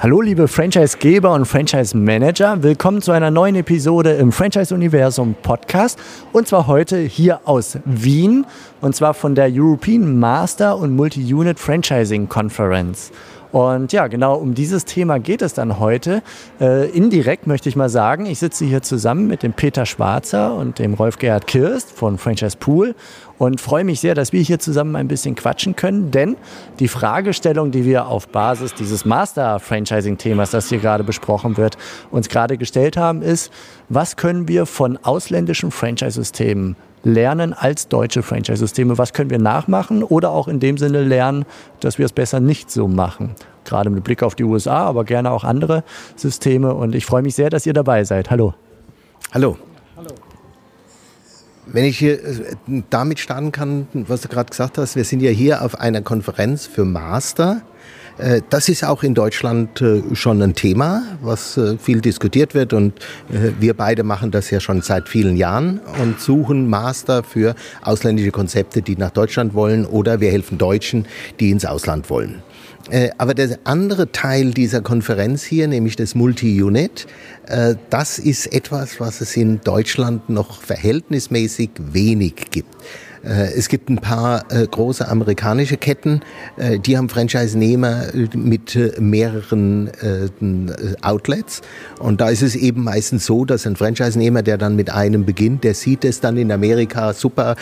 Hallo liebe Franchise-Geber und Franchise-Manager, willkommen zu einer neuen Episode im Franchise-Universum Podcast. Und zwar heute hier aus Wien. Und zwar von der European Master und Multi-Unit Franchising Conference. Und ja, genau um dieses Thema geht es dann heute. Äh, indirekt möchte ich mal sagen, ich sitze hier zusammen mit dem Peter Schwarzer und dem Rolf Gerhard Kirst von Franchise Pool und freue mich sehr, dass wir hier zusammen ein bisschen quatschen können, denn die Fragestellung, die wir auf Basis dieses Master-Franchising-Themas, das hier gerade besprochen wird, uns gerade gestellt haben, ist, was können wir von ausländischen Franchise-Systemen lernen als deutsche Franchise-Systeme? Was können wir nachmachen oder auch in dem Sinne lernen, dass wir es besser nicht so machen? Gerade mit Blick auf die USA, aber gerne auch andere Systeme. Und ich freue mich sehr, dass ihr dabei seid. Hallo. Hallo. Hallo. Wenn ich hier äh, damit starten kann, was du gerade gesagt hast, wir sind ja hier auf einer Konferenz für Master. Äh, das ist auch in Deutschland äh, schon ein Thema, was äh, viel diskutiert wird und wir beide machen das ja schon seit vielen Jahren und suchen Master für ausländische Konzepte, die nach Deutschland wollen oder wir helfen Deutschen, die ins Ausland wollen. Aber der andere Teil dieser Konferenz hier, nämlich das Multi-Unit, das ist etwas, was es in Deutschland noch verhältnismäßig wenig gibt. Äh, es gibt ein paar äh, große amerikanische Ketten, äh, die haben Franchise-Nehmer mit mehreren Outlets. Und da ist es eben meistens so, dass ein Franchise-Nehmer, der dann mit einem beginnt, der sieht es dann in Amerika super,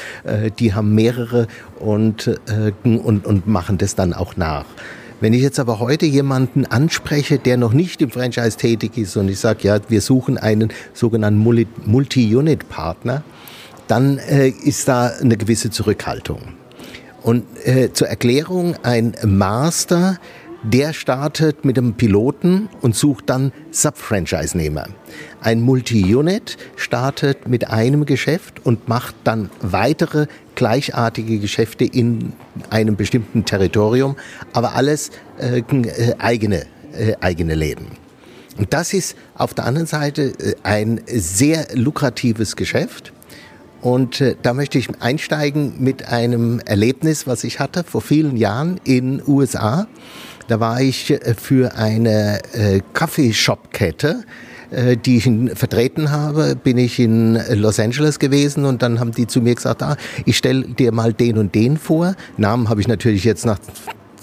die haben mehrere und, und, und machen das dann auch nach. Wenn ich jetzt aber heute jemanden anspreche, der noch nicht im Franchise tätig ist und ich sage, ja, wir suchen einen sogenannten Multi-Unit-Partner, dann äh, ist da eine gewisse Zurückhaltung. Und äh, zur Erklärung, ein Master, der startet mit einem Piloten und sucht dann Sub-Franchise-Nehmer. Ein Multi-Unit startet mit einem Geschäft und macht dann weitere gleichartige Geschäfte in einem bestimmten Territorium, aber alles äh, äh eigene, äh, eigene Läden. Und das ist auf der anderen Seite äh, ein sehr lukratives Geschäft und äh, da möchte ich einsteigen mit einem Erlebnis, was ich hatte vor vielen Jahren in USA. Da war ich äh, für eine äh, Kaffeeshop-Kette, äh, die ich vertreten habe, bin ich in Los Angeles gewesen und dann haben die zu mir gesagt, ah, ich stelle dir mal den und den vor. Namen habe ich natürlich jetzt nach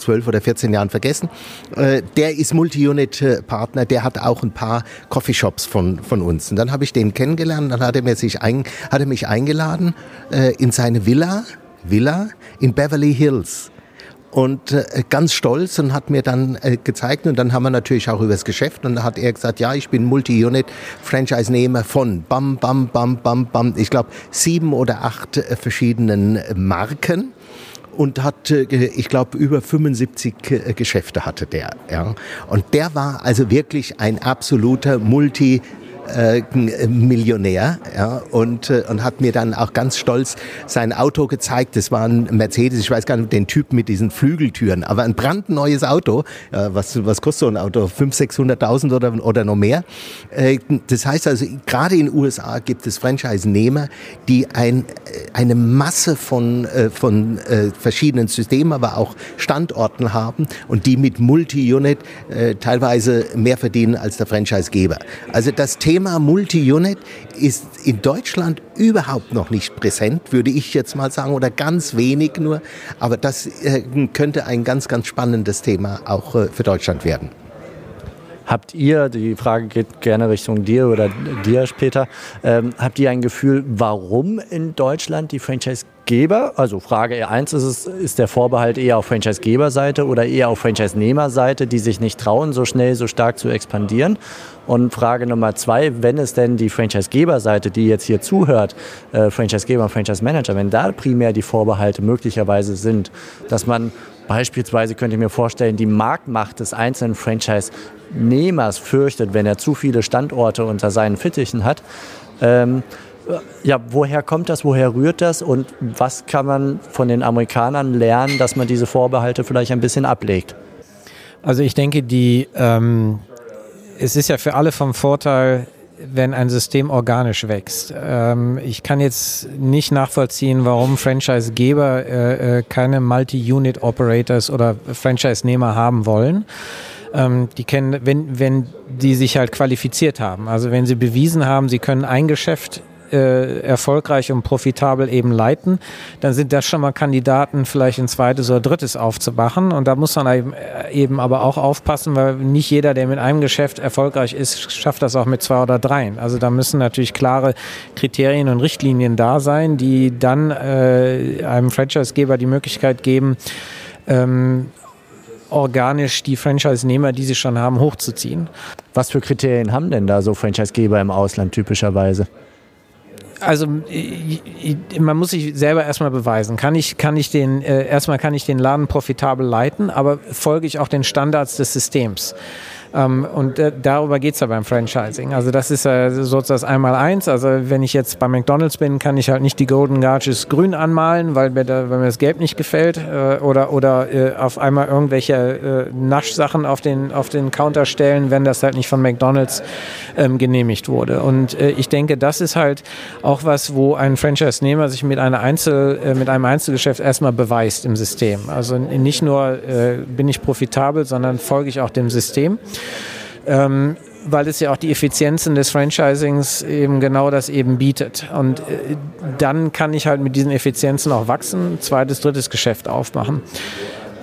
zwölf oder 14 Jahren vergessen. Äh, der ist Multi-Unit-Partner, der hat auch ein paar Coffeeshops von, von uns. Und dann habe ich den kennengelernt, dann hat er, mir sich ein, hat er mich eingeladen äh, in seine Villa, Villa in Beverly Hills. Und äh, ganz stolz und hat mir dann gezeigt. Und dann haben wir natürlich auch über das Geschäft. Und dann hat er gesagt, ja, ich bin Multi-Unit-Franchise-Nehmer von bam, bam, bam, bam, bam, ich glaube sieben oder acht verschiedenen Marken und hat, äh, ich glaube, über 75 äh, Geschäfte hatte der. Ja. Und der war also wirklich ein absoluter Multi- äh, Millionär ja, und, äh, und hat mir dann auch ganz stolz sein Auto gezeigt. Das war ein Mercedes, ich weiß gar nicht, den Typ mit diesen Flügeltüren, aber ein brandneues Auto. Äh, was, was kostet so ein Auto? 500.000, 600.000 oder, oder noch mehr. Äh, das heißt also, gerade in den USA gibt es Franchise-Nehmer, die ein, äh, eine Masse von, äh, von verschiedenen Systemen, aber auch Standorten haben und die mit Multi-Unit teilweise mehr verdienen als der Franchise-Geber. Also das Thema Thema Multi-Unit ist in Deutschland überhaupt noch nicht präsent, würde ich jetzt mal sagen, oder ganz wenig nur. Aber das äh, könnte ein ganz, ganz spannendes Thema auch äh, für Deutschland werden. Habt ihr, die Frage geht gerne Richtung dir oder dir, Peter, ähm, habt ihr ein Gefühl, warum in Deutschland die Franchise-Geber, also Frage 1 ist es, ist der Vorbehalt eher auf Franchise-Geber-Seite oder eher auf Franchise-Nehmer-Seite, die sich nicht trauen, so schnell, so stark zu expandieren? Und Frage Nummer zwei, wenn es denn die Franchise-Geber-Seite, die jetzt hier zuhört, äh, Franchise-Geber und Franchise-Manager, wenn da primär die Vorbehalte möglicherweise sind, dass man Beispielsweise könnte ich mir vorstellen, die Marktmacht des einzelnen Franchise-Nehmers fürchtet, wenn er zu viele Standorte unter seinen Fittichen hat, Ähm, ja, woher kommt das, woher rührt das und was kann man von den Amerikanern lernen, dass man diese Vorbehalte vielleicht ein bisschen ablegt? Also ich denke, die, ähm, es ist ja für alle vom Vorteil, wenn ein System organisch wächst. Ähm, ich kann jetzt nicht nachvollziehen, warum Franchisegeber äh, äh, keine Multi-Unit-Operators oder Franchise-Nehmer haben wollen. Ähm, die kennen, wenn, wenn die sich halt qualifiziert haben. Also wenn sie bewiesen haben, sie können ein Geschäft äh, erfolgreich und profitabel eben leiten, dann sind das schon mal Kandidaten, vielleicht ein zweites oder drittes aufzumachen. Und da muss man eben, äh, eben aber auch aufpassen, weil nicht jeder, der mit einem Geschäft erfolgreich ist, schafft das auch mit zwei oder dreien. Also da müssen natürlich klare Kriterien und Richtlinien da sein, die dann äh, einem Franchisegeber die Möglichkeit geben, ähm, organisch die Franchise-Nehmer, die sie schon haben, hochzuziehen. Was für Kriterien haben denn da so Franchise-Geber im Ausland typischerweise? Also man muss sich selber erstmal beweisen. Kann ich, kann ich den, äh, erstmal kann ich den Laden profitabel leiten, aber folge ich auch den Standards des Systems. Ähm, und äh, darüber geht es ja beim Franchising. Also das ist ja sozusagen das Einmal-Eins. Also wenn ich jetzt bei McDonalds bin, kann ich halt nicht die Golden Garches grün anmalen, weil mir, da, weil mir das Gelb nicht gefällt. Äh, oder oder äh, auf einmal irgendwelche äh, Naschsachen auf den, auf den Counter stellen, wenn das halt nicht von McDonalds ähm, genehmigt wurde. Und äh, ich denke, das ist halt auch was, wo ein Franchise-Nehmer sich mit, einer Einzel, äh, mit einem Einzelgeschäft erstmal beweist im System. Also nicht nur bin ich profitabel, sondern folge ich auch dem System. Ähm, weil es ja auch die Effizienzen des Franchisings eben genau das eben bietet. Und äh, dann kann ich halt mit diesen Effizienzen auch wachsen, zweites, drittes Geschäft aufmachen.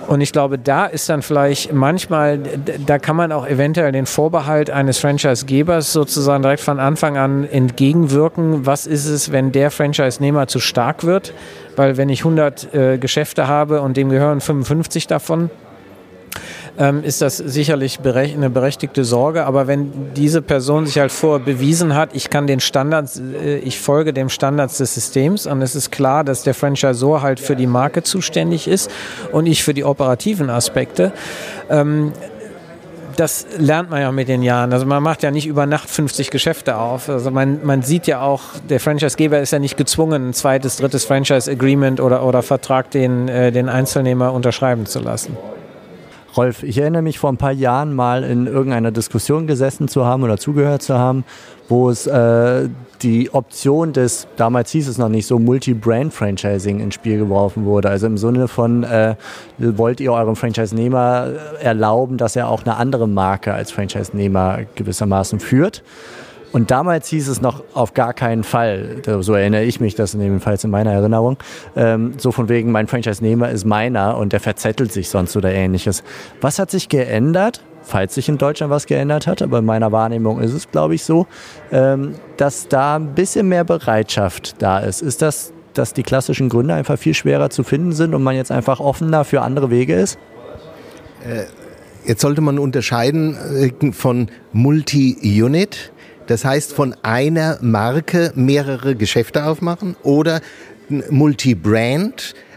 Und ich glaube, da ist dann vielleicht manchmal, da kann man auch eventuell den Vorbehalt eines Franchise-Gebers sozusagen direkt von Anfang an entgegenwirken. Was ist es, wenn der Franchise-Nehmer zu stark wird? Weil wenn ich 100 äh, Geschäfte habe und dem gehören 55 davon, ähm, ist das sicherlich eine berechtigte Sorge. Aber wenn diese Person sich halt vorher bewiesen hat, ich kann den Standards, äh, ich folge dem Standards des Systems und es ist klar, dass der Franchisor halt für die Marke zuständig ist und ich für die operativen Aspekte. Ähm, das lernt man ja mit den Jahren. Also man macht ja nicht über Nacht 50 Geschäfte auf. Also man, man sieht ja auch, der Franchisegeber ist ja nicht gezwungen, ein zweites, drittes Franchise-Agreement oder, oder Vertrag den, äh, den Einzelnehmer unterschreiben zu lassen. Rolf, ich erinnere mich vor ein paar Jahren mal in irgendeiner Diskussion gesessen zu haben oder zugehört zu haben, wo es äh, die Option des, damals hieß es noch nicht so, Multi-Brand-Franchising ins Spiel geworfen wurde. Also im Sinne von, äh, wollt ihr eurem Franchise-Nehmer erlauben, dass er auch eine andere Marke als Franchise-Nehmer gewissermaßen führt? Und damals hieß es noch auf gar keinen Fall, so erinnere ich mich das jedenfalls in meiner Erinnerung, ähm, so von wegen, mein Franchise-Nehmer ist meiner und der verzettelt sich sonst oder ähnliches. Was hat sich geändert? Falls sich in Deutschland was geändert hat, aber in meiner Wahrnehmung ist es, glaube ich, so, ähm, dass da ein bisschen mehr Bereitschaft da ist. Ist das, dass die klassischen Gründe einfach viel schwerer zu finden sind und man jetzt einfach offener für andere Wege ist? Äh, jetzt sollte man unterscheiden äh, von Multi-Unit das heißt, von einer Marke mehrere Geschäfte aufmachen oder Multi-Brand äh,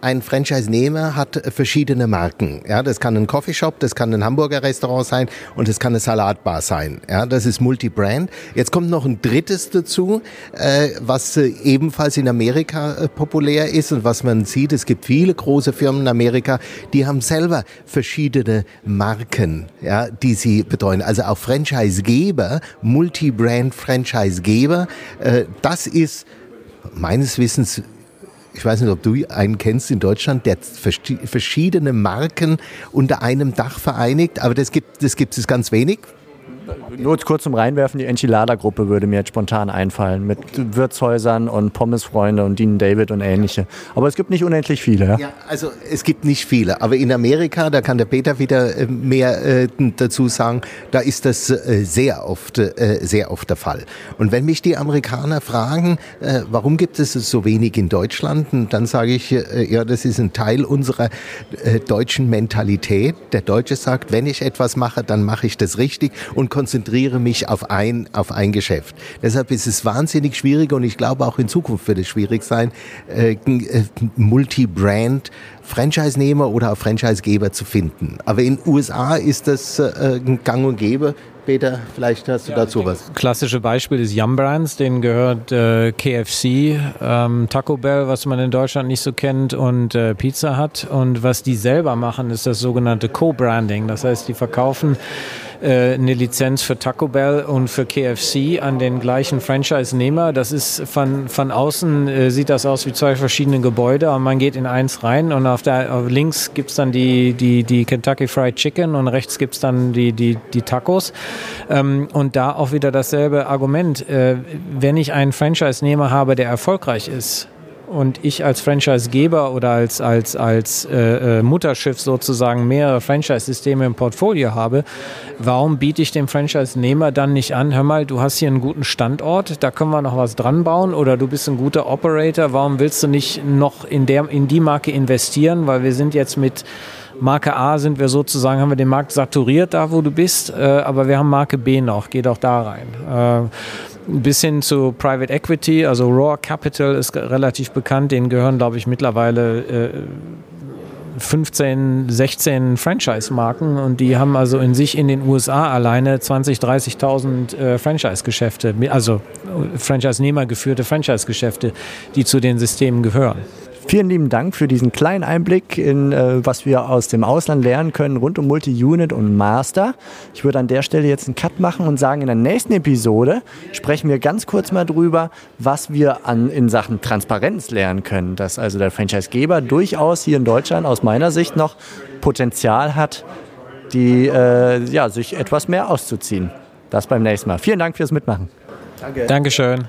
ein Franchise-Nehmer hat verschiedene Marken. Ja, das kann ein Coffeeshop, das kann ein Hamburger Restaurant sein und das kann eine Salatbar sein. Ja, das ist Multi-Brand. Jetzt kommt noch ein drittes dazu, äh, was äh, ebenfalls in Amerika äh, populär ist und was man sieht. Es gibt viele große Firmen in Amerika, die haben selber verschiedene Marken, ja, die sie betreuen. Also auch Franchise-Geber, Multi-Brand Franchise-Geber. Äh, das ist meines Wissens ich weiß nicht, ob du einen kennst in Deutschland, der verschiedene Marken unter einem Dach vereinigt, aber das gibt, das gibt es ganz wenig nur kurz zum Reinwerfen, die Enchilada-Gruppe würde mir jetzt spontan einfallen mit Wirtshäusern und Pommesfreunde und Dean David und ähnliche. Aber es gibt nicht unendlich viele. Ja? ja, also es gibt nicht viele. Aber in Amerika, da kann der Peter wieder äh, mehr äh, dazu sagen, da ist das äh, sehr oft, äh, sehr oft der Fall. Und wenn mich die Amerikaner fragen, äh, warum gibt es so wenig in Deutschland, dann sage ich, äh, ja, das ist ein Teil unserer deutschen Mentalität. Der Deutsche sagt, wenn ich etwas mache, dann mache ich das richtig und konzentriere konzentriere mich auf ein, auf ein Geschäft. Deshalb ist es wahnsinnig schwierig und ich glaube auch in Zukunft wird es schwierig sein, äh, äh Multi-Brand Franchise-Nehmer oder auch Franchise-Geber zu finden. Aber in den USA ist das äh, gang und gäbe. Peter, vielleicht hast du ja, dazu was. Klassische Beispiel ist Yum Brands, denen gehört äh, KFC, ähm, Taco Bell, was man in Deutschland nicht so kennt, und äh, Pizza Hut. Und was die selber machen, ist das sogenannte Co-Branding. Das heißt, die verkaufen äh, eine Lizenz für Taco Bell und für KFC an den gleichen Franchise-Nehmer. Das ist von, von außen äh, sieht das aus wie zwei verschiedene Gebäude und man geht in eins rein und auf der auf links gibt es dann die, die, die Kentucky Fried Chicken und rechts gibt es dann die, die, die Tacos. Ähm, und da auch wieder dasselbe Argument. Äh, wenn ich einen Franchise-Nehmer habe, der erfolgreich ist, und ich als Franchisegeber oder als, als, als äh, äh, Mutterschiff sozusagen mehrere Franchise-Systeme im Portfolio habe, warum biete ich dem Franchise-Nehmer dann nicht an, hör mal, du hast hier einen guten Standort, da können wir noch was dran bauen oder du bist ein guter Operator, warum willst du nicht noch in, der, in die Marke investieren, weil wir sind jetzt mit Marke A sind wir sozusagen, haben wir den Markt saturiert da, wo du bist, äh, aber wir haben Marke B noch, geh doch da rein. Äh, bis hin zu Private Equity, also Raw Capital ist relativ bekannt, denen gehören, glaube ich, mittlerweile äh, 15, 16 Franchise-Marken. Und die haben also in sich in den USA alleine 20, 30.000 äh, Franchise-Geschäfte, also äh, Franchise-Nehmer geführte Franchise-Geschäfte, die zu den Systemen gehören. Vielen lieben Dank für diesen kleinen Einblick in, äh, was wir aus dem Ausland lernen können rund um Multi-Unit und Master. Ich würde an der Stelle jetzt einen Cut machen und sagen, in der nächsten Episode sprechen wir ganz kurz mal drüber, was wir an, in Sachen Transparenz lernen können. Dass also der Franchisegeber durchaus hier in Deutschland aus meiner Sicht noch Potenzial hat, die, äh, ja, sich etwas mehr auszuziehen. Das beim nächsten Mal. Vielen Dank fürs Mitmachen. Danke. Dankeschön.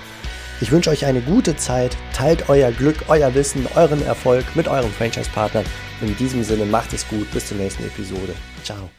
Ich wünsche euch eine gute Zeit, teilt euer Glück, euer Wissen, euren Erfolg mit eurem Franchise-Partner. In diesem Sinne macht es gut, bis zur nächsten Episode. Ciao.